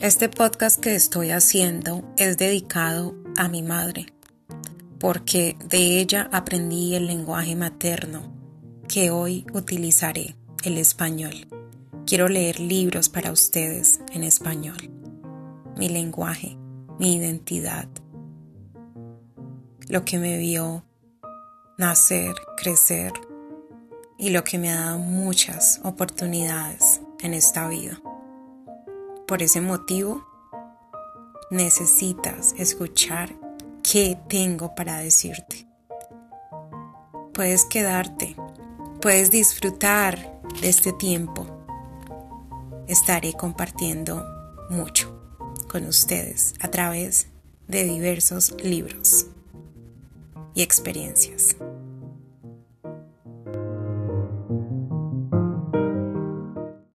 Este podcast que estoy haciendo es dedicado a mi madre, porque de ella aprendí el lenguaje materno que hoy utilizaré, el español. Quiero leer libros para ustedes en español. Mi lenguaje, mi identidad, lo que me vio nacer, crecer y lo que me ha dado muchas oportunidades en esta vida. Por ese motivo, necesitas escuchar qué tengo para decirte. Puedes quedarte, puedes disfrutar de este tiempo. Estaré compartiendo mucho con ustedes a través de diversos libros y experiencias.